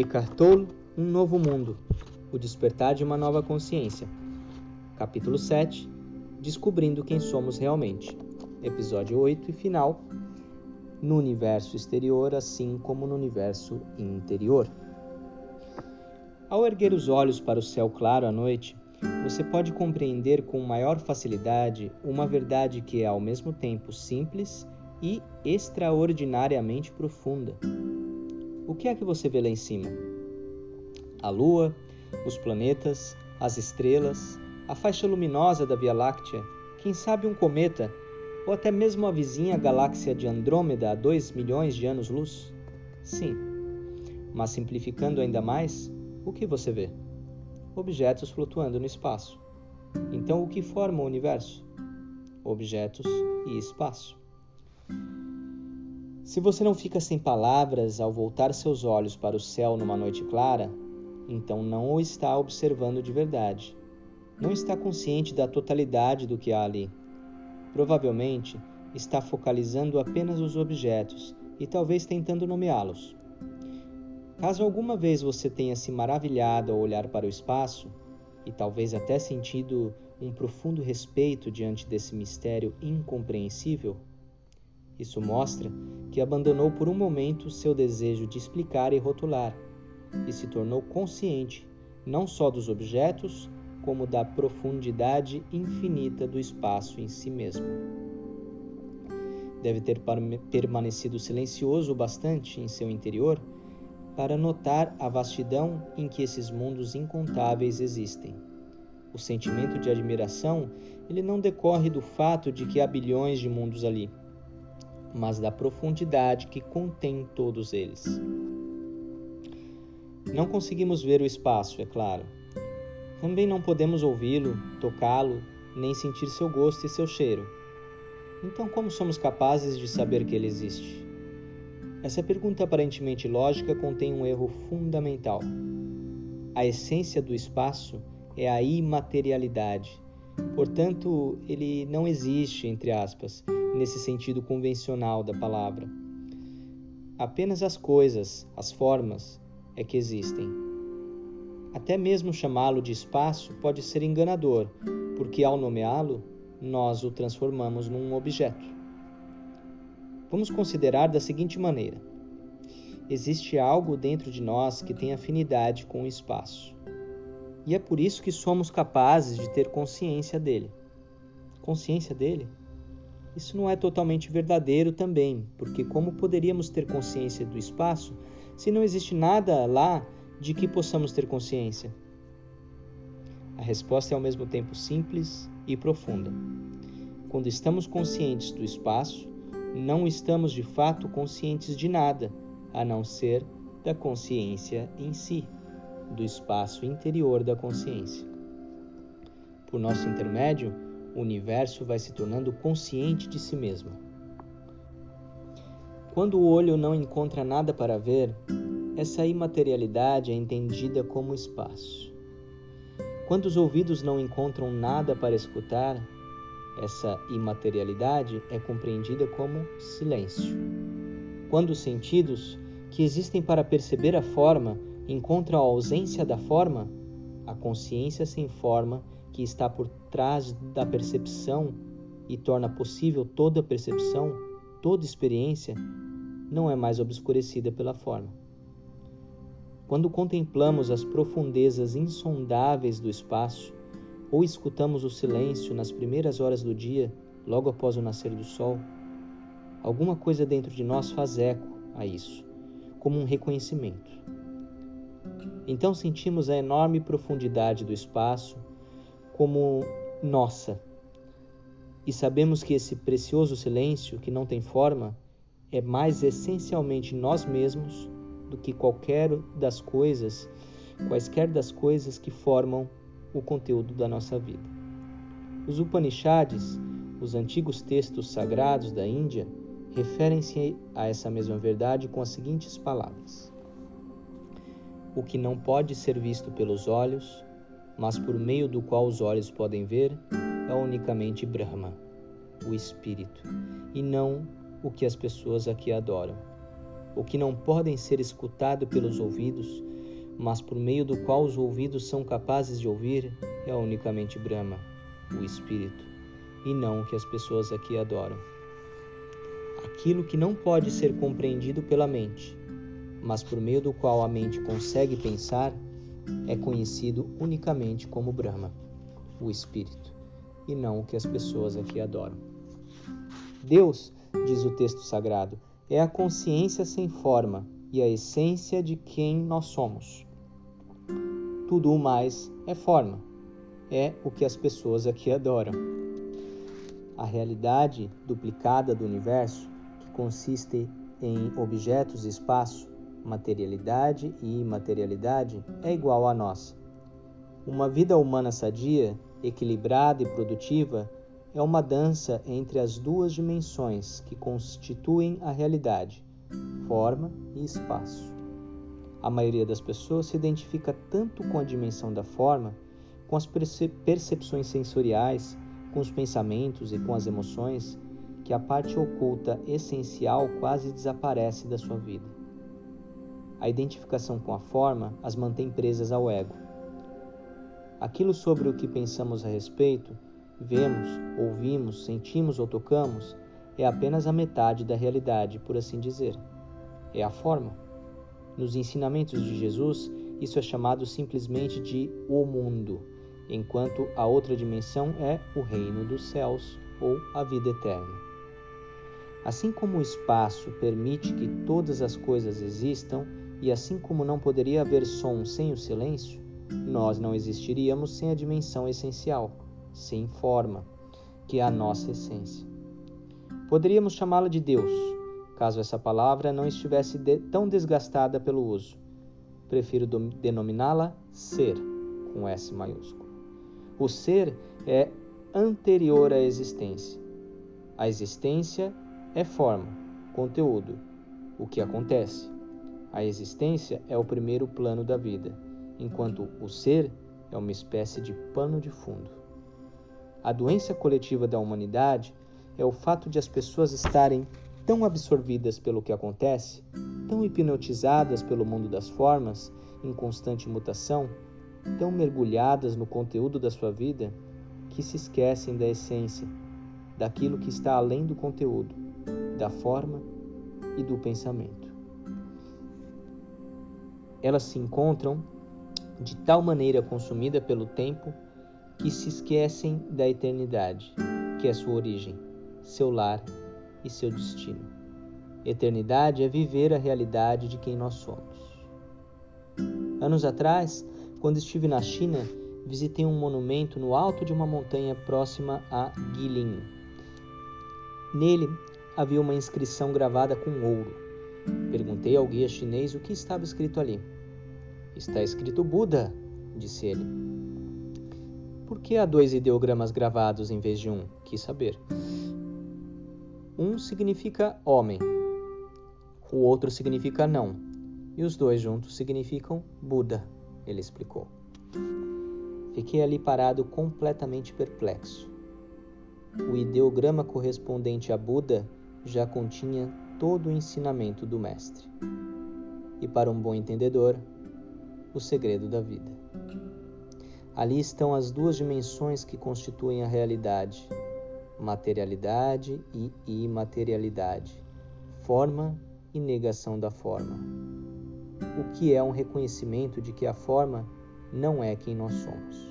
Eckhart Tolle, Um Novo Mundo, O Despertar de uma Nova Consciência. Capítulo 7, Descobrindo quem somos realmente. Episódio 8 e final, No universo exterior, assim como no universo interior. Ao erguer os olhos para o céu claro à noite, você pode compreender com maior facilidade uma verdade que é ao mesmo tempo simples e extraordinariamente profunda. O que é que você vê lá em cima? A Lua, os planetas, as estrelas, a faixa luminosa da Via Láctea, quem sabe um cometa, ou até mesmo a vizinha galáxia de Andrômeda a 2 milhões de anos-luz? Sim. Mas simplificando ainda mais, o que você vê? Objetos flutuando no espaço. Então, o que forma o universo? Objetos e espaço. Se você não fica sem palavras ao voltar seus olhos para o céu numa noite clara, então não o está observando de verdade. Não está consciente da totalidade do que há ali. Provavelmente está focalizando apenas os objetos e talvez tentando nomeá-los. Caso alguma vez você tenha se maravilhado ao olhar para o espaço, e talvez até sentido um profundo respeito diante desse mistério incompreensível, isso mostra que abandonou por um momento seu desejo de explicar e rotular e se tornou consciente não só dos objetos, como da profundidade infinita do espaço em si mesmo. Deve ter permanecido silencioso bastante em seu interior para notar a vastidão em que esses mundos incontáveis existem. O sentimento de admiração, ele não decorre do fato de que há bilhões de mundos ali mas da profundidade que contém todos eles. Não conseguimos ver o espaço, é claro. Também não podemos ouvi-lo, tocá-lo, nem sentir seu gosto e seu cheiro. Então, como somos capazes de saber que ele existe? Essa pergunta aparentemente lógica contém um erro fundamental. A essência do espaço é a imaterialidade. Portanto, ele não existe, entre aspas, nesse sentido convencional da palavra. Apenas as coisas, as formas, é que existem. Até mesmo chamá-lo de espaço pode ser enganador, porque ao nomeá-lo, nós o transformamos num objeto. Vamos considerar da seguinte maneira: existe algo dentro de nós que tem afinidade com o espaço. E é por isso que somos capazes de ter consciência dele. Consciência dele? Isso não é totalmente verdadeiro também, porque como poderíamos ter consciência do espaço se não existe nada lá de que possamos ter consciência? A resposta é ao mesmo tempo simples e profunda. Quando estamos conscientes do espaço, não estamos de fato conscientes de nada, a não ser da consciência em si, do espaço interior da consciência. Por nosso intermédio, o universo vai se tornando consciente de si mesmo. Quando o olho não encontra nada para ver, essa imaterialidade é entendida como espaço. Quando os ouvidos não encontram nada para escutar, essa imaterialidade é compreendida como silêncio. Quando os sentidos, que existem para perceber a forma, encontram a ausência da forma, a consciência sem forma que está por trás da percepção e torna possível toda percepção, toda experiência, não é mais obscurecida pela forma. Quando contemplamos as profundezas insondáveis do espaço, ou escutamos o silêncio nas primeiras horas do dia, logo após o nascer do sol, alguma coisa dentro de nós faz eco a isso, como um reconhecimento. Então sentimos a enorme profundidade do espaço como nossa. E sabemos que esse precioso silêncio, que não tem forma, é mais essencialmente nós mesmos do que qualquer das coisas, quaisquer das coisas que formam o conteúdo da nossa vida. Os Upanishads, os antigos textos sagrados da Índia, referem-se a essa mesma verdade com as seguintes palavras: O que não pode ser visto pelos olhos, mas por meio do qual os olhos podem ver, é unicamente Brahma, o Espírito, e não o que as pessoas aqui adoram. o que não podem ser escutados pelos ouvidos, mas por meio do qual os ouvidos são capazes de ouvir, é unicamente Brahma, o Espírito, e não o que as pessoas aqui adoram. Aquilo que não pode ser compreendido pela mente, mas por meio do qual a mente consegue pensar, é conhecido unicamente como Brahma, o Espírito, e não o que as pessoas aqui adoram. Deus, diz o texto sagrado, é a consciência sem forma e a essência de quem nós somos. Tudo o mais é forma, é o que as pessoas aqui adoram. A realidade duplicada do universo, que consiste em objetos e espaço, materialidade e imaterialidade, é igual à nossa. Uma vida humana sadia, equilibrada e produtiva é uma dança entre as duas dimensões que constituem a realidade, forma e espaço. A maioria das pessoas se identifica tanto com a dimensão da forma, com as percepções sensoriais, com os pensamentos e com as emoções, que a parte oculta essencial quase desaparece da sua vida. A identificação com a forma as mantém presas ao ego. Aquilo sobre o que pensamos a respeito vemos, ouvimos, sentimos ou tocamos é apenas a metade da realidade, por assim dizer. É a forma. Nos ensinamentos de Jesus, isso é chamado simplesmente de o mundo, enquanto a outra dimensão é o reino dos céus ou a vida eterna. Assim como o espaço permite que todas as coisas existam, e assim como não poderia haver som sem o silêncio, nós não existiríamos sem a dimensão essencial sem forma, que é a nossa essência. Poderíamos chamá-la de Deus, caso essa palavra não estivesse de, tão desgastada pelo uso. Prefiro denominá-la ser, com S maiúsculo. O ser é anterior à existência. A existência é forma, conteúdo, o que acontece. A existência é o primeiro plano da vida, enquanto o ser é uma espécie de pano de fundo. A doença coletiva da humanidade é o fato de as pessoas estarem tão absorvidas pelo que acontece, tão hipnotizadas pelo mundo das formas, em constante mutação, tão mergulhadas no conteúdo da sua vida, que se esquecem da essência, daquilo que está além do conteúdo, da forma e do pensamento. Elas se encontram de tal maneira consumida pelo tempo que se esquecem da eternidade, que é sua origem, seu lar e seu destino. Eternidade é viver a realidade de quem nós somos. Anos atrás, quando estive na China, visitei um monumento no alto de uma montanha próxima a Guilin. Nele havia uma inscrição gravada com ouro. Perguntei ao guia chinês o que estava escrito ali. Está escrito Buda, disse ele. Por que há dois ideogramas gravados em vez de um? Quis saber. Um significa homem, o outro significa não, e os dois juntos significam Buda, ele explicou. Fiquei ali parado completamente perplexo. O ideograma correspondente a Buda já continha todo o ensinamento do Mestre. E para um bom entendedor, o segredo da vida. Ali estão as duas dimensões que constituem a realidade: materialidade e imaterialidade, forma e negação da forma. O que é um reconhecimento de que a forma não é quem nós somos.